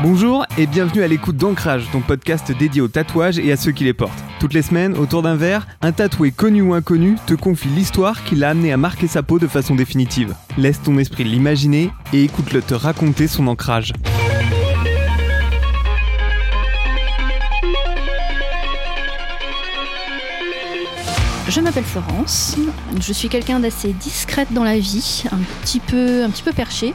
Bonjour et bienvenue à l'écoute d'Ancrage, ton podcast dédié aux tatouages et à ceux qui les portent. Toutes les semaines, autour d'un verre, un tatoué connu ou inconnu te confie l'histoire qui l'a amené à marquer sa peau de façon définitive. Laisse ton esprit l'imaginer et écoute-le te raconter son ancrage. Je m'appelle Florence, je suis quelqu'un d'assez discrète dans la vie, un petit peu, un petit peu perché.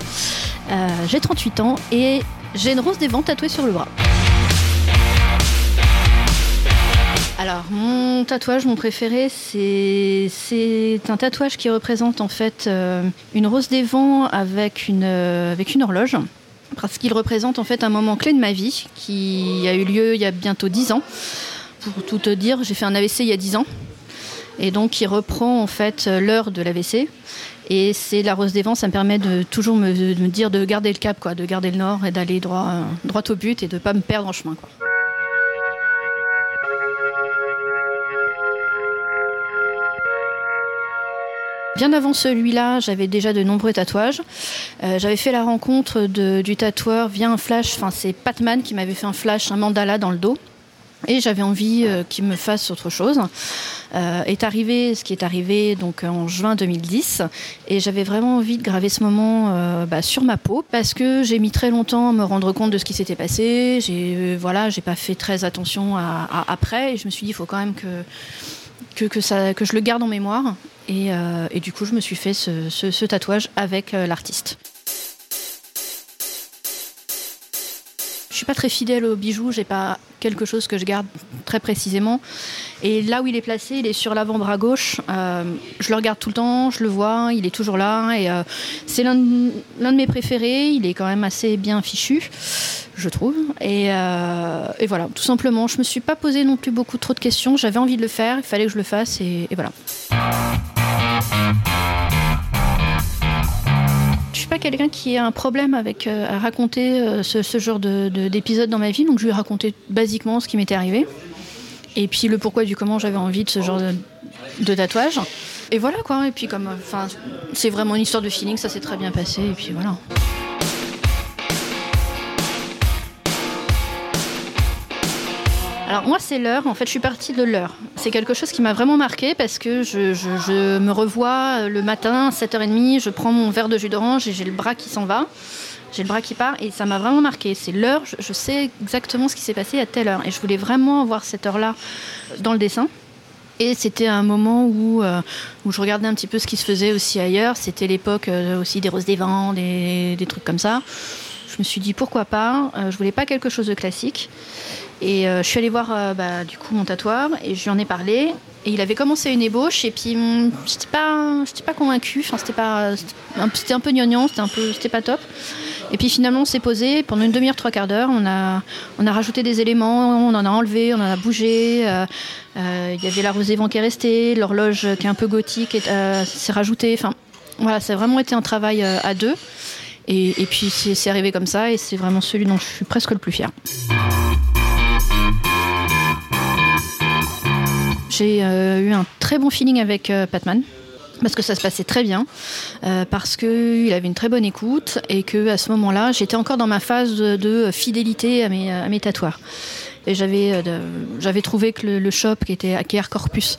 Euh, j'ai 38 ans et j'ai une rose des vents tatouée sur le bras. Alors, mon tatouage, mon préféré, c'est un tatouage qui représente en fait euh, une rose des vents avec une, euh, avec une horloge. Parce qu'il représente en fait un moment clé de ma vie qui a eu lieu il y a bientôt 10 ans. Pour tout te dire, j'ai fait un AVC il y a 10 ans. Et donc, il reprend en fait l'heure de l'AVC. Et c'est la rose des vents, ça me permet de toujours me, dire de garder le cap, quoi, de garder le nord et d'aller droit, au but et de ne pas me perdre en chemin. Bien avant celui-là, j'avais déjà de nombreux tatouages. Euh, j'avais fait la rencontre du tatoueur via un flash, enfin c'est Patman qui m'avait fait un flash, un mandala dans le dos. Et j'avais envie euh, qu'il me fasse autre chose. Euh, est arrivé ce qui est arrivé donc en juin 2010 et j'avais vraiment envie de graver ce moment euh, bah, sur ma peau parce que j'ai mis très longtemps à me rendre compte de ce qui s'était passé. J'ai euh, voilà, j'ai pas fait très attention après et je me suis dit il faut quand même que que, que ça, que je le garde en mémoire. Et, euh, du coup, je me suis fait ce, tatouage avec euh, l'artiste. Je suis pas très fidèle aux bijoux, j'ai pas quelque chose que je garde très précisément. Et là où il est placé, il est sur l'avant-bras gauche. Euh, je le regarde tout le temps, je le vois, il est toujours là. Et euh, c'est l'un de, mes préférés. Il est quand même assez bien fichu, je trouve. Et, euh, voilà, tout simplement, je me suis pas posé non plus beaucoup trop de questions. J'avais envie de le faire, il fallait que je le fasse, et, et voilà. Quelqu'un qui a un problème avec euh, à raconter euh, ce, ce genre de- de- d'épisode dans ma vie, donc je lui ai raconté basiquement ce qui m'était arrivé. Et puis le pourquoi du comment j'avais envie de ce genre de, de tatouage. Et voilà quoi, et puis comme, enfin, c'est vraiment une histoire de feeling, ça s'est très bien passé, et puis voilà. Alors moi c'est l'heure, en fait je suis partie de l'heure. C'est quelque chose qui m'a vraiment marqué parce que je, me revois le matin, 7h30, je prends mon verre de jus d'orange et j'ai le bras qui s'en va. J'ai le bras qui part et ça m'a vraiment marqué. C'est l'heure, je, sais exactement ce qui s'est passé à telle heure. Et je voulais vraiment avoir cette heure-là dans le dessin. Et c'était un moment où, euh, où je regardais un petit peu ce qui se faisait aussi ailleurs. C'était l'époque euh, aussi des roses des vents, des trucs comme ça. Je me suis dit pourquoi pas. Euh, je voulais pas quelque chose de classique. Et euh, je suis allée voir euh, bah, du coup mon tatoueur et je lui en ai parlé. Et il avait commencé une ébauche et puis hum, j'étais pas, j'étais pas convaincue. Enfin, c'était pas, c'était un, peu gnangnan, c'était un peu, c'était pas top. Et puis finalement, on s'est posé pendant une demi-heure, trois quarts d'heure. On a, on a rajouté des éléments, on en a enlevé, on en a bougé. euh, Il y avait la rosée vent qui est restée, l'horloge qui est un peu gothique est- euh, s'est rajoutée. Enfin, voilà, ça a vraiment été un travail à deux. Et, puis c'est arrivé comme ça et c'est vraiment celui dont je suis presque le plus fière. J'ai euh, eu un très bon feeling avec euh, Patman. Parce que ça se passait très bien, euh, parce qu'il avait une très bonne écoute et que à ce moment-là, j'étais encore dans ma phase de, fidélité à mes, à mes tatoueurs. Et j'avais, euh, j'avais trouvé que le, shop qui était à Corpus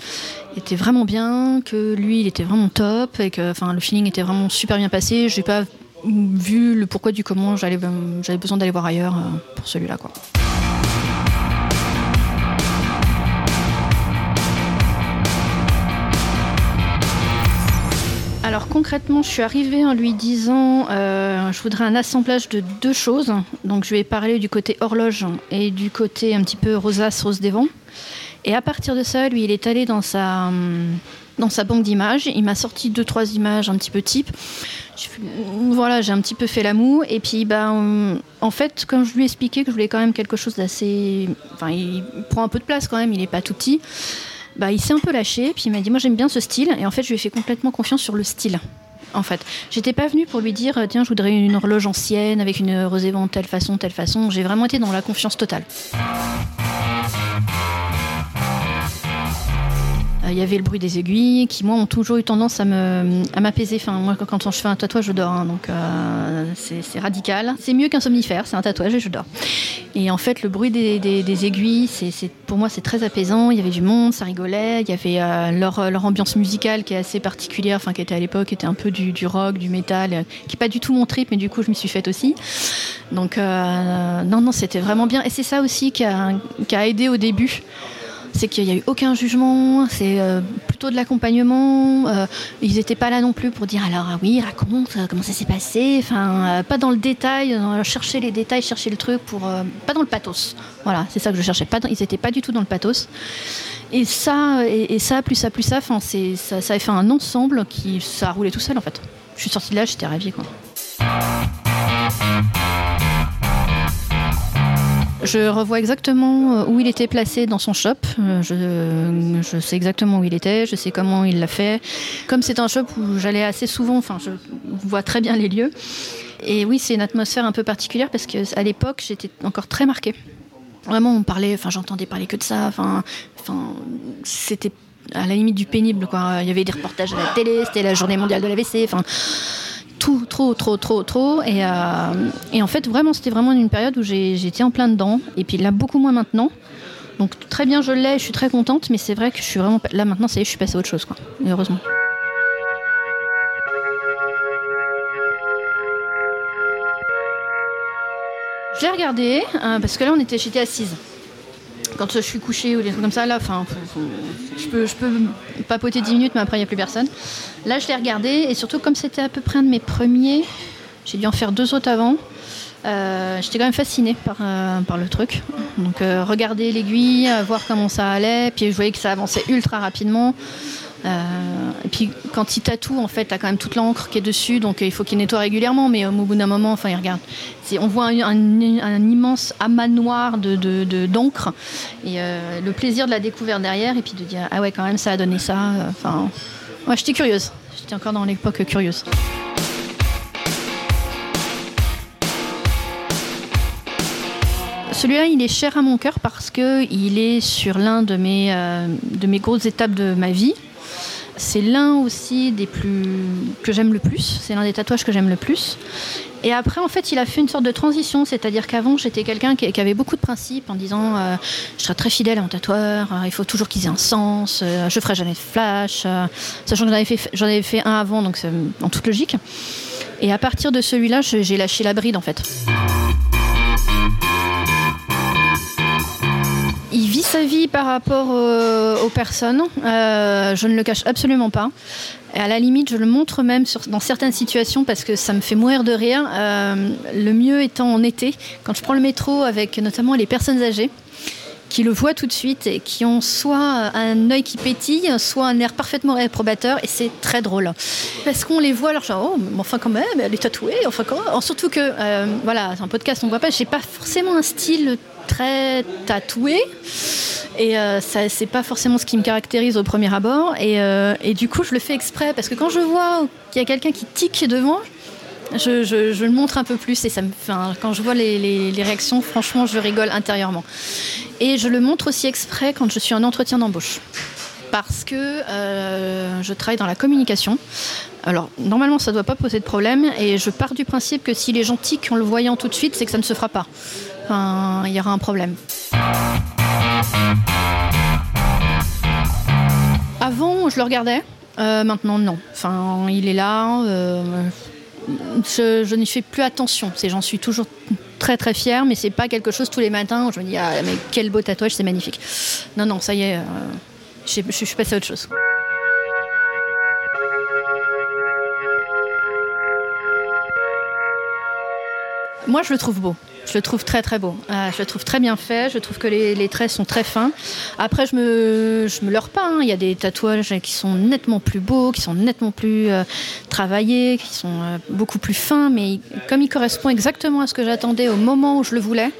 était vraiment bien, que lui, il était vraiment top et que enfin, le feeling était vraiment super bien passé. Je n'ai pas vu le pourquoi du comment j'allais, j'avais besoin d'aller voir ailleurs euh, pour celui-là. Alors concrètement, je suis arrivée en lui disant euh, je voudrais un assemblage de deux choses. Donc je ai parlé du côté horloge et du côté un petit peu rosace, rose des vents. Et à partir de ça, lui, il est allé dans sa, hum, dans sa banque d'images. Il m'a sorti deux, trois images un petit peu type. Fait- Voilà, j'ai un petit peu fait la moue. Et puis, ben, en fait, quand je lui ai expliqué que je voulais quand même quelque chose d'assez. Enfin, il prend un peu de place quand même, il n'est pas tout petit. Bah, il s'est un peu lâché, puis il m'a dit Moi j'aime bien ce style. Et en fait, je lui ai fait complètement confiance sur le style. En fait, j'étais pas venue pour lui dire Tiens, je voudrais une horloge ancienne avec une rosée vent telle façon, telle façon. J'ai vraiment été dans la confiance totale. Il y avait le bruit des aiguilles qui, moi, ont toujours eu tendance à me à m'apaiser. Enfin, moi, quand je fais un tatouage, je dors. Hein, donc, euh, c'est radical. C'est mieux qu'un somnifère, c'est un tatouage et je dors. Et en fait, le bruit des, aiguilles, c'est pour moi, c'est très apaisant. Il y avait du monde, ça rigolait. Il y avait euh, leur, ambiance musicale qui est assez particulière, enfin, qui était à l'époque, était un peu du, du rock, du métal, qui n'est pas du tout mon trip, mais du coup, je m'y suis faite aussi. Donc, non, non, c'était vraiment bien. Et c'est ça aussi qui a, qui a aidé au début c'est qu'il n'y a eu aucun jugement, c'est euh, plutôt de l'accompagnement. Euh, ils n'étaient pas là non plus pour dire alors ah oui, raconte euh, comment ça s'est passé. Enfin, pas dans le détail, chercher les détails, chercher le truc pour pas dans le pathos. Voilà, c'est ça que je cherchais. Pas ils n'étaient pas du tout dans le pathos. Et ça, et, ça, plus ça, plus ça, enfin, ça, ça a fait un ensemble qui ça a roulé tout seul en fait. Je suis sortie de là, j'étais ravie quoi. Je revois exactement euh, où il était placé dans son shop. Euh, je, sais exactement où il était, je sais comment il l'a fait. Comme c'est un shop où j'allais assez souvent, enfin, je vois très bien les lieux. Et oui, c'est une atmosphère un peu particulière parce qu'à l'époque, j'étais encore très marquée. Vraiment, on parlait, enfin, j'entendais parler que de ça. Enfin, c'était à la limite du pénible, quoi. Il y avait des reportages à la télé, c'était la journée mondiale de l'AVC. Enfin, tout, trop, trop, trop, trop. Et, euh, et en fait, vraiment, c'était vraiment une période où j'étais en plein dedans. Et puis là, beaucoup moins maintenant. Donc très bien, je l'ai, je suis très contente, mais c'est vrai que je suis vraiment là maintenant, ça y est, je suis passée à autre chose, quoi. heureusement. Je l'ai regardé euh, parce que là, on était, j'étais assise quand je suis couchée ou des trucs comme ça, là, enfin, je, peux, papoter 10 minutes, mais après, il n'y a plus personne. Là, je l'ai regardé, et surtout, comme c'était à peu près un de mes premiers, j'ai dû en faire deux autres avant. Euh, j'étais quand même fascinée par, euh, le truc. Donc, euh, regarder l'aiguille, voir comment ça allait, puis je voyais que ça avançait ultra rapidement. Euh, et puis quand il tatoue, en fait, t'as quand même toute l'encre qui est dessus, donc il faut qu'il nettoie régulièrement. Mais au bout d'un moment, enfin, il regarde. On voit un, immense amas noir de d'encre et euh, le plaisir de la découverte derrière, et puis de dire ah ouais, quand même, ça a donné ça. Enfin, j'étais curieuse. J'étais encore dans l'époque curieuse. Celui-là, il est cher à mon cœur parce qu'il est sur l'un de euh, de mes grosses étapes de ma vie. C'est l'un aussi des plus que j'aime le plus. C'est l'un des tatouages que j'aime le plus. Et après, en fait, il a fait une sorte de transition, c'est-à-dire qu'avant, j'étais quelqu'un qui, avait beaucoup de principes en disant euh, je serai très fidèle à mon tatoueur, euh, il faut toujours qu'ils aient un sens, euh, je ferai jamais de flash, sachant que j'en avais, fait, j'en avais fait un avant, donc en toute logique. Et à partir de celui-là, j'ai lâché la bride en fait. Sa vie par rapport aux, personnes. Euh, je ne le cache absolument pas. Et à la limite, je le montre même dans certaines situations parce que ça me fait mourir de rire. Euh, le mieux étant en été, quand je prends le métro avec notamment les personnes âgées qui le voient tout de suite et qui ont soit un œil qui pétille, soit un air parfaitement réprobateur, et c'est très drôle. Parce qu'on les voit, alors genre, oh, mais enfin quand même, elle est tatouée, enfin quand Surtout que, euh, voilà, c'est un podcast, on ne voit pas, j'ai pas forcément un style très tatoué. Et euh, ça, c'est pas forcément ce qui me caractérise au premier abord. Et, euh, et, du coup, je le fais exprès parce que quand je vois qu'il y a quelqu'un qui tique devant, je, je, le montre un peu plus. Et ça me, quand je vois les, les, réactions, franchement, je rigole intérieurement. Et je le montre aussi exprès quand je suis en entretien d'embauche. Parce que euh, je travaille dans la communication. Alors, normalement, ça ne doit pas poser de problème. Et je pars du principe que si les gens tiquent en le voyant tout de suite, c'est que ça ne se fera pas. Il y aura un problème. Avant, je le regardais. Euh, maintenant, non. Enfin, il est là. Euh, je, n'y fais plus attention. J'en suis toujours très très fière, mais c'est pas quelque chose tous les matins où je me dis ah mais quel beau tatouage, c'est magnifique. Non non, ça y est, euh, je, je suis passée à autre chose. Moi, je le trouve beau. Je le trouve très très beau. Euh, je le trouve très bien fait. Je trouve que les, traits sont très fins. Après, je me, je me leurre pas. Hein. Il y a des tatouages qui sont nettement plus beaux, qui sont nettement plus euh, travaillés, qui sont euh, beaucoup plus fins. Mais comme il correspond exactement à ce que j'attendais au moment où je le voulais,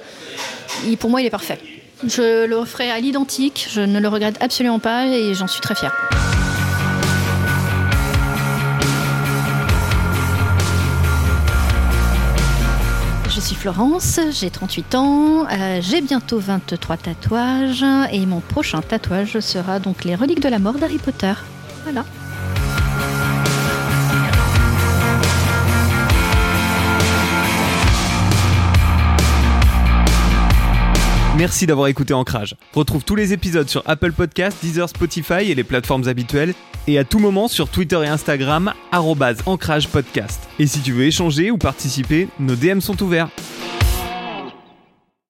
pour moi, il est parfait. Je le referai à l'identique. Je ne le regrette absolument pas et j'en suis très fière. Suis Florence, j'ai 38 ans, euh, j'ai bientôt 23 tatouages et mon prochain tatouage sera donc les reliques de la mort d'Harry Potter. Voilà. Merci d'avoir écouté Ancrage. Retrouve tous les épisodes sur Apple Podcasts, Deezer, Spotify et les plateformes habituelles. Et à tout moment sur Twitter et Instagram, Ancrage Podcast. Et si tu veux échanger ou participer, nos DM sont ouverts.